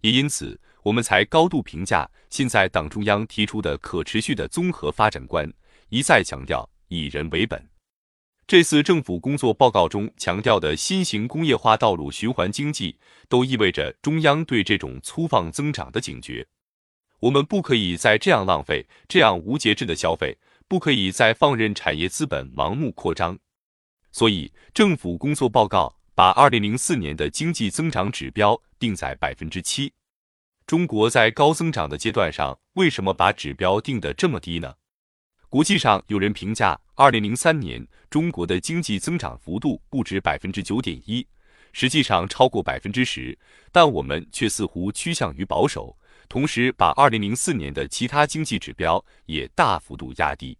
也因此，我们才高度评价现在党中央提出的可持续的综合发展观，一再强调以人为本。这次政府工作报告中强调的新型工业化道路、循环经济，都意味着中央对这种粗放增长的警觉。我们不可以再这样浪费，这样无节制的消费，不可以再放任产业资本盲目扩张。所以，政府工作报告把二零零四年的经济增长指标定在百分之七。中国在高增长的阶段上，为什么把指标定得这么低呢？国际上有人评价，二零零三年中国的经济增长幅度不止百分之九点一，实际上超过百分之十，但我们却似乎趋向于保守，同时把二零零四年的其他经济指标也大幅度压低。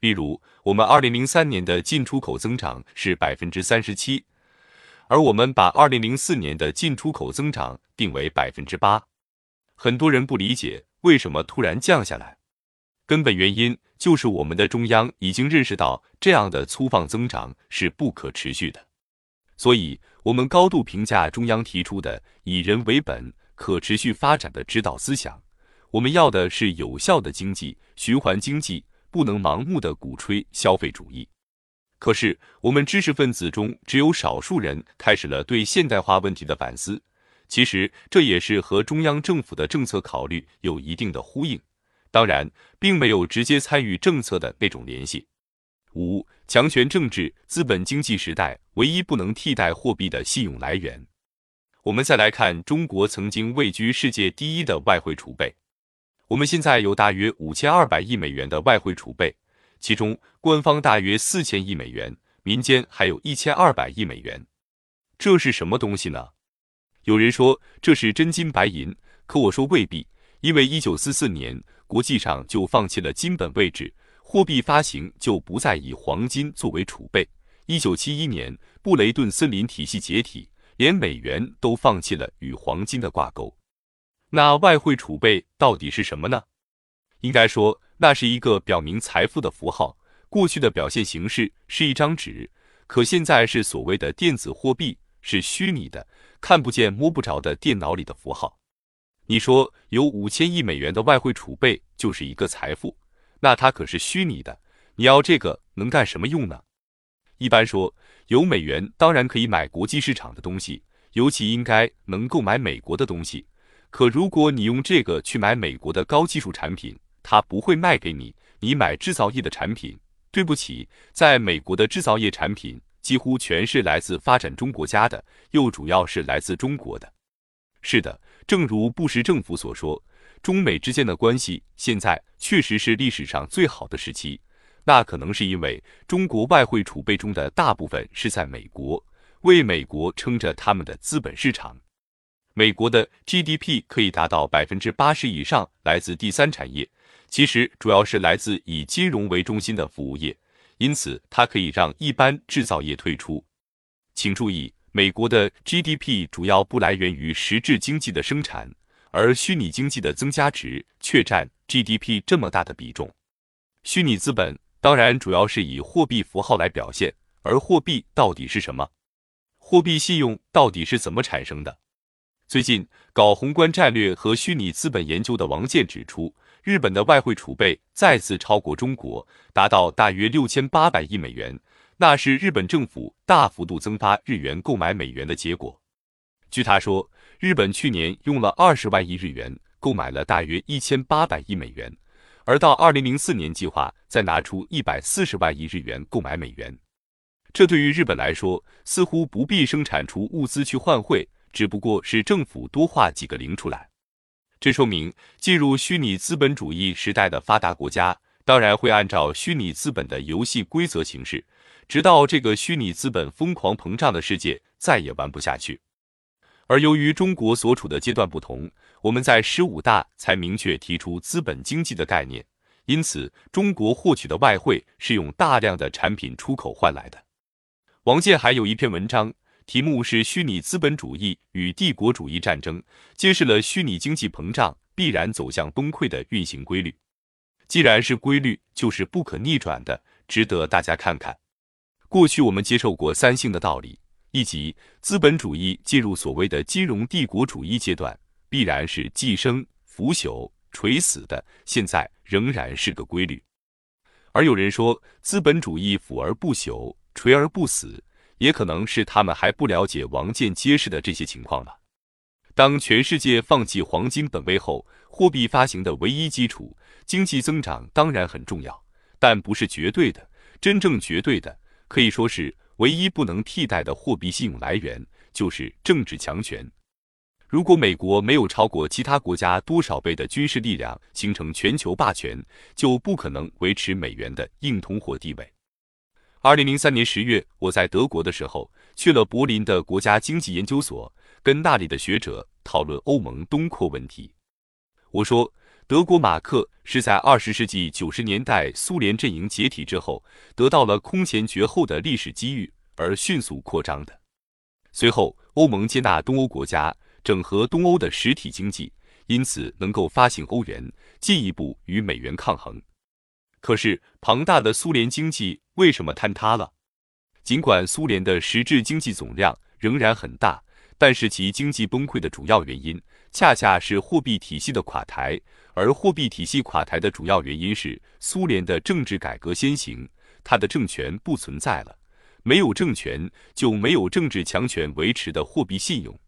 例如，我们二零零三年的进出口增长是百分之三十七，而我们把二零零四年的进出口增长定为百分之八。很多人不理解为什么突然降下来。根本原因就是我们的中央已经认识到这样的粗放增长是不可持续的，所以我们高度评价中央提出的以人为本、可持续发展的指导思想。我们要的是有效的经济循环经济，不能盲目的鼓吹消费主义。可是，我们知识分子中只有少数人开始了对现代化问题的反思，其实这也是和中央政府的政策考虑有一定的呼应。当然，并没有直接参与政策的那种联系。五、强权政治、资本经济时代唯一不能替代货币的信用来源。我们再来看中国曾经位居世界第一的外汇储备。我们现在有大约五千二百亿美元的外汇储备，其中官方大约四千亿美元，民间还有一千二百亿美元。这是什么东西呢？有人说这是真金白银，可我说未必，因为一九四四年。国际上就放弃了金本位制，货币发行就不再以黄金作为储备。一九七一年，布雷顿森林体系解体，连美元都放弃了与黄金的挂钩。那外汇储备到底是什么呢？应该说，那是一个表明财富的符号。过去的表现形式是一张纸，可现在是所谓的电子货币，是虚拟的、看不见摸不着的电脑里的符号。你说有五千亿美元的外汇储备就是一个财富，那它可是虚拟的。你要这个能干什么用呢？一般说，有美元当然可以买国际市场的东西，尤其应该能购买美国的东西。可如果你用这个去买美国的高技术产品，它不会卖给你。你买制造业的产品，对不起，在美国的制造业产品几乎全是来自发展中国家的，又主要是来自中国的。是的。正如布什政府所说，中美之间的关系现在确实是历史上最好的时期。那可能是因为中国外汇储备中的大部分是在美国，为美国撑着他们的资本市场。美国的 GDP 可以达到百分之八十以上来自第三产业，其实主要是来自以金融为中心的服务业，因此它可以让一般制造业退出。请注意。美国的 GDP 主要不来源于实质经济的生产，而虚拟经济的增加值却占 GDP 这么大的比重。虚拟资本当然主要是以货币符号来表现，而货币到底是什么？货币信用到底是怎么产生的？最近搞宏观战略和虚拟资本研究的王健指出，日本的外汇储备再次超过中国，达到大约六千八百亿美元。那是日本政府大幅度增发日元购买美元的结果。据他说，日本去年用了二十万亿日元购买了大约一千八百亿美元，而到二零零四年计划再拿出一百四十万亿日元购买美元。这对于日本来说，似乎不必生产出物资去换汇，只不过是政府多画几个零出来。这说明，进入虚拟资本主义时代的发达国家，当然会按照虚拟资本的游戏规则行事。直到这个虚拟资本疯狂膨胀的世界再也玩不下去，而由于中国所处的阶段不同，我们在十五大才明确提出资本经济的概念，因此中国获取的外汇是用大量的产品出口换来的。王健还有一篇文章，题目是《虚拟资本主义与帝国主义战争》，揭示了虚拟经济膨胀必然走向崩溃的运行规律。既然是规律，就是不可逆转的，值得大家看看。过去我们接受过三性的道理：一级资本主义进入所谓的金融帝国主义阶段，必然是寄生腐朽、垂死的，现在仍然是个规律。而有人说，资本主义腐而不朽，垂而不死，也可能是他们还不了解王建揭示的这些情况吧。当全世界放弃黄金本位后，货币发行的唯一基础，经济增长当然很重要，但不是绝对的。真正绝对的，可以说是唯一不能替代的货币信用来源，就是政治强权。如果美国没有超过其他国家多少倍的军事力量，形成全球霸权，就不可能维持美元的硬通货地位。二零零三年十月，我在德国的时候，去了柏林的国家经济研究所，跟那里的学者讨论欧盟东扩问题。我说，德国马克是在二十世纪九十年代苏联阵营解体之后，得到了空前绝后的历史机遇而迅速扩张的。随后，欧盟接纳东欧国家。整合东欧的实体经济，因此能够发行欧元，进一步与美元抗衡。可是，庞大的苏联经济为什么坍塌了？尽管苏联的实质经济总量仍然很大，但是其经济崩溃的主要原因，恰恰是货币体系的垮台。而货币体系垮台的主要原因是苏联的政治改革先行，它的政权不存在了。没有政权，就没有政治强权维持的货币信用。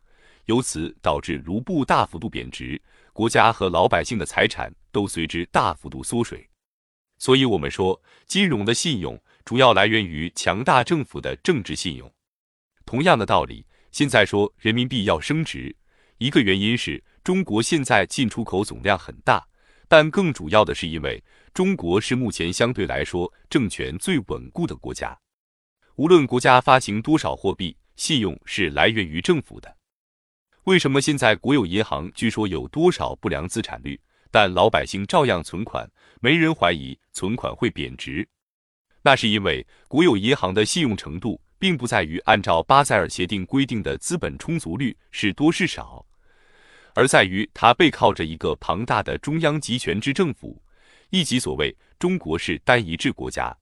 由此导致卢布大幅度贬值，国家和老百姓的财产都随之大幅度缩水。所以，我们说，金融的信用主要来源于强大政府的政治信用。同样的道理，现在说人民币要升值，一个原因是中国现在进出口总量很大，但更主要的是因为中国是目前相对来说政权最稳固的国家。无论国家发行多少货币，信用是来源于政府的。为什么现在国有银行据说有多少不良资产率，但老百姓照样存款，没人怀疑存款会贬值？那是因为国有银行的信用程度，并不在于按照巴塞尔协定规定的资本充足率是多是少，而在于它背靠着一个庞大的中央集权制政府，意即所谓中国是单一制国家。